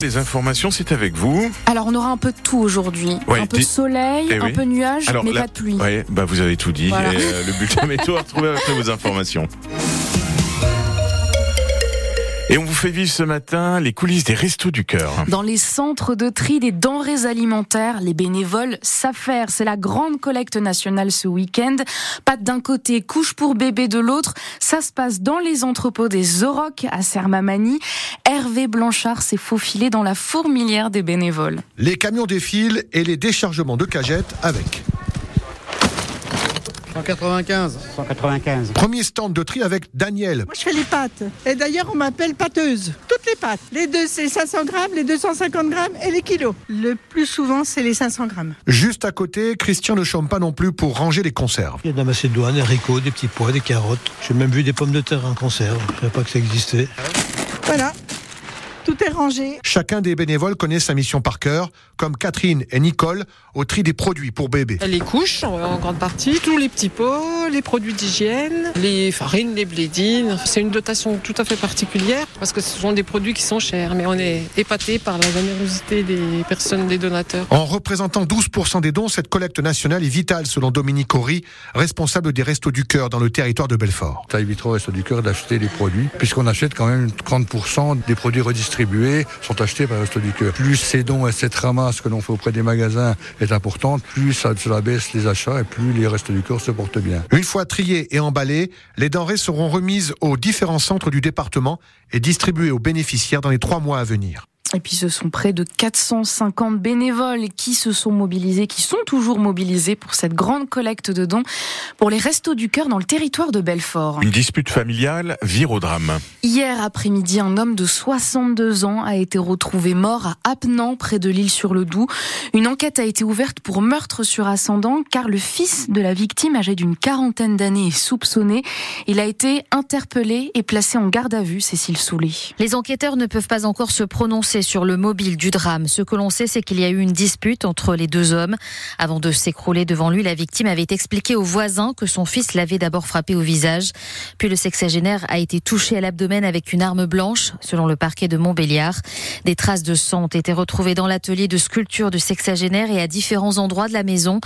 Les informations, c'est avec vous. Alors on aura un peu de tout aujourd'hui. Ouais, un peu de soleil, Eh un peu de nuages, Alors, mais la- pas de pluie. Ouais, bah vous avez tout dit. Voilà. Et, euh, le bulletin météo à retrouver après vos informations. Et on vous fait vivre ce matin les coulisses des restos du cœur. Dans les centres de tri des denrées alimentaires, les bénévoles savent faire. C'est la grande collecte nationale ce week-end. Pâtes d'un côté, couche pour bébé de l'autre. Ça se passe dans les entrepôts des Oroc à Sermamani. Hervé Blanchard s'est faufilé dans la fourmilière des bénévoles. Les camions défilent et les déchargements de cagettes avec. 195. 195. Premier stand de tri avec Daniel. Moi, je fais les pâtes. Et d'ailleurs, on m'appelle pâteuse. Toutes les pâtes. Les deux, c'est 500 grammes, les 250 grammes et les kilos. Le plus souvent, c'est les 500 grammes. Juste à côté, Christian ne chôme pas non plus pour ranger les conserves. Il y a de la macédoine, des haricots, des petits pois, des carottes. J'ai même vu des pommes de terre en conserve. Je savais pas que ça existait. Voilà. Tout est rangé. Chacun des bénévoles connaît sa mission par cœur, comme Catherine et Nicole au tri des produits pour bébés. Les couches, en en grande partie, tous les petits pots, les produits d'hygiène, les farines, les blédines. C'est une dotation tout à fait particulière parce que ce sont des produits qui sont chers, mais on est épaté par la générosité des personnes, des donateurs. En représentant 12% des dons, cette collecte nationale est vitale selon Dominique Horry, responsable des Restos du Cœur dans le territoire de Belfort. Ça évitera au Resto du Cœur d'acheter les produits, puisqu'on achète quand même 30% des produits redistribués sont achetés par Cœur. Plus ces dons et cette ramasse que l'on fait auprès des magasins est importante, plus cela baisse les achats et plus les Restos du Cœur se portent bien. Une fois triées et emballées, les denrées seront remises aux différents centres du département et distribuées aux bénéficiaires dans les trois mois à venir. Et puis ce sont près de 450 bénévoles qui se sont mobilisés, qui sont toujours mobilisés pour cette grande collecte de dons pour les restos du cœur dans le territoire de Belfort. Une dispute familiale vire au drame. Hier après-midi, un homme de 62 ans a été retrouvé mort à Apnan, près de l'île sur le Doubs. Une enquête a été ouverte pour meurtre sur ascendant, car le fils de la victime, âgé d'une quarantaine d'années, est soupçonné. Il a été interpellé et placé en garde à vue, Cécile Soulet. Les enquêteurs ne peuvent pas encore se prononcer sur le mobile du drame. Ce que l'on sait, c'est qu'il y a eu une dispute entre les deux hommes. Avant de s'écrouler devant lui, la victime avait expliqué aux voisins que son fils l'avait d'abord frappé au visage. Puis le sexagénaire a été touché à l'abdomen avec une arme blanche, selon le parquet de Montbéliard. Des traces de sang ont été retrouvées dans l'atelier de sculpture du sexagénaire et à différents endroits de la maison.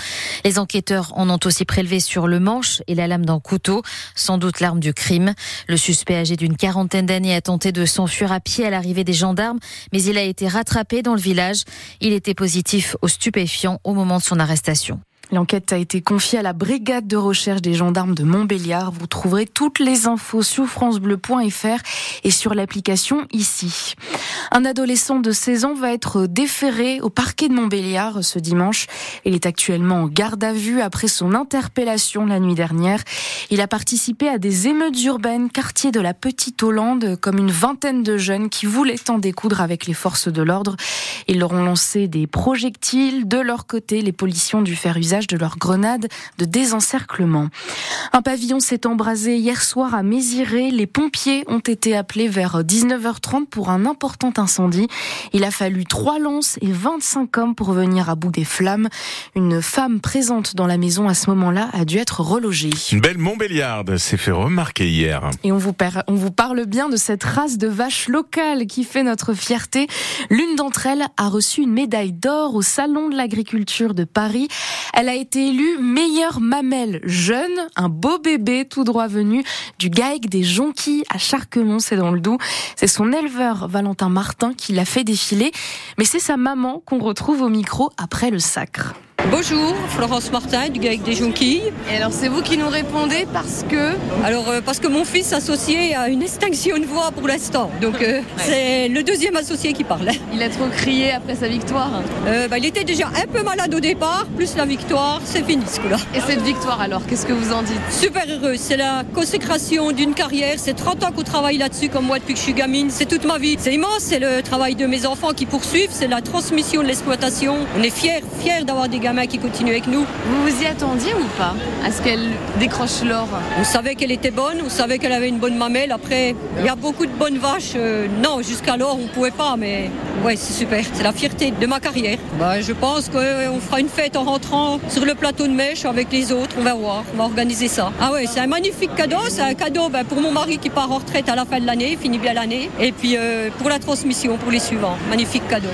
Les enquêteurs en ont aussi prélevé sur le manche et la lame d'un couteau, sans doute l'arme du crime. Le suspect âgé d'une quarantaine d'années a tenté de s'enfuir à pied à l'arrivée des gendarmes, mais il a été rattrapé dans le village. Il était positif aux stupéfiants au moment de son arrestation. L'enquête a été confiée à la brigade de recherche des gendarmes de Montbéliard. Vous trouverez toutes les infos sur francebleu.fr et sur l'application ici. Un adolescent de 16 ans va être déféré au parquet de Montbéliard ce dimanche. Il est actuellement en garde à vue après son interpellation la nuit dernière. Il a participé à des émeutes urbaines quartier de la Petite Hollande comme une vingtaine de jeunes qui voulaient en découdre avec les forces de l'ordre. Ils leur ont lancé des projectiles. De leur côté, les policiers ont dû faire usage de leurs grenades de désencerclement. Un pavillon s'est embrasé hier soir à Méziré. Les pompiers ont été appelés vers 19h30 pour un important incendie. Il a fallu trois lances et 25 hommes pour venir à bout des flammes. Une femme présente dans la maison à ce moment-là a dû être relogée. Une belle Montbéliarde s'est fait remarquer hier. Et on vous, on vous parle bien de cette race de vaches locales qui fait notre fierté. L'une d'entre elles a reçu une médaille d'or au Salon de l'agriculture de Paris. Elle a été élue meilleure mamelle jeune, un beau bébé tout droit venu du GAEC des Jonquilles à Charquemont, c'est dans le Doubs. C'est son éleveur Valentin Martin qui l'a fait défiler, mais c'est sa maman qu'on retrouve au micro après le sacre. Bonjour, Florence Martin du GAEC des Jonquilles. Et alors c'est vous qui nous répondez parce que Alors euh, parce que mon fils associé a une extinction de voix pour l'instant, donc euh, c'est le deuxième associé qui parle. il a trop crié après sa victoire. Euh, bah, il était déjà un peu malade au départ, plus la victoire, c'est fini ce coup-là. Et cette victoire alors, qu'est-ce que vous en dites? Super heureux, c'est la consécration d'une carrière, c'est 30 ans qu'on travaille là-dessus comme moi depuis que je suis gamine, c'est toute ma vie. C'est immense, c'est le travail de mes enfants qui poursuivent, c'est la transmission de l'exploitation. On est fiers, fiers d'avoir des gamins qui continuent avec nous. Vous vous y attendiez ou pas à ce qu'elle décroche l'or On savait qu'elle était bonne, on savait qu'elle avait une bonne mamelle. Après, il y a beaucoup de bonnes vaches. Euh, non, jusqu'alors, on pouvait pas, mais ouais, c'est super. C'est la fierté de ma carrière. Bah, je pense qu'on fera une fête en rentrant sur le plateau de Mèche avec les autres. On va voir, on va organiser ça. Ah ouais, c'est un magnifique cadeau. C'est un cadeau ben, pour mon mari qui part en retraite à la fin de l'année, finit bien l'année. Et puis euh, pour la transmission, pour les suivants. Magnifique cadeau.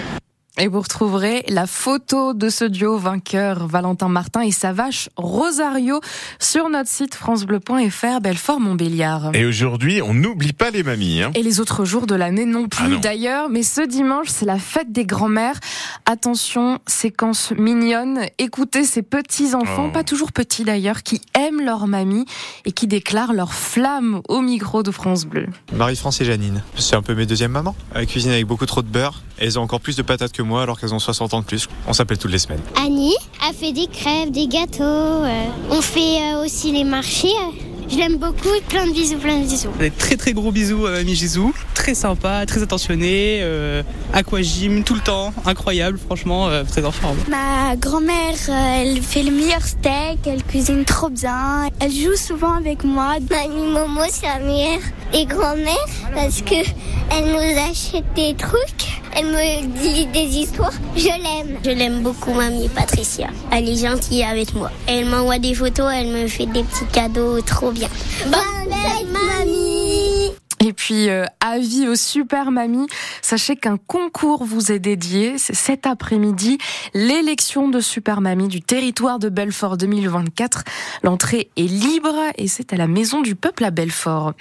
Et vous retrouverez la photo de ce duo vainqueur, Valentin Martin et sa vache Rosario, sur notre site francebleu.fr, Belfort-Montbéliard. Et aujourd'hui, on n'oublie pas les mamies. Hein. Et les autres jours de l'année non plus Ah non. d'ailleurs, mais ce dimanche, c'est la fête des grands-mères. Attention, séquence mignonne. Écoutez ces petits-enfants, Oh. pas toujours petits d'ailleurs, qui aiment leur mamie et qui déclarent leur flamme au micro de France Bleu. Marie-France et Janine. C'est un peu mes deuxièmes mamans. Elles cuisinent avec beaucoup trop de beurre. Elles ont encore plus de patates que moi alors qu'elles ont 60 ans de plus. On s'appelle toutes les semaines. Annie a fait des crêpes, des gâteaux. euh, on fait euh, aussi les marchés. Je l'aime beaucoup. Plein de bisous, plein de bisous. Des très très gros bisous à Mamie Gisou. Très sympa, très attentionné, euh, aquagym tout le temps, incroyable, franchement, euh, très en forme. Ma grand-mère, euh, elle fait le meilleur steak, elle cuisine trop bien. Elle joue souvent avec moi. Mamie Momo, c'est la meilleure. Et grand-mère, parce que elle nous achète des trucs. Elle me dit des histoires. Je l'aime. Je l'aime beaucoup, mamie Patricia. Elle est gentille avec moi. Elle m'envoie des photos, elle me fait des petits cadeaux trop bien. Bonne fête, mamie Et puis, euh, avis aux super mamies, sachez qu'un concours vous est dédié. C'est cet après-midi, l'élection de super mamie du territoire de Belfort 2024. L'entrée est libre et c'est à la Maison du Peuple à Belfort.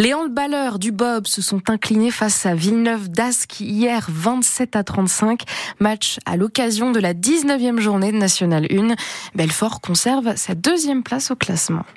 Les handballeurs du Bob se sont inclinés face à Villeneuve d'Ascq hier 27 à 35. Match à l'occasion de la 19e journée de National 1. Belfort conserve sa deuxième place au classement.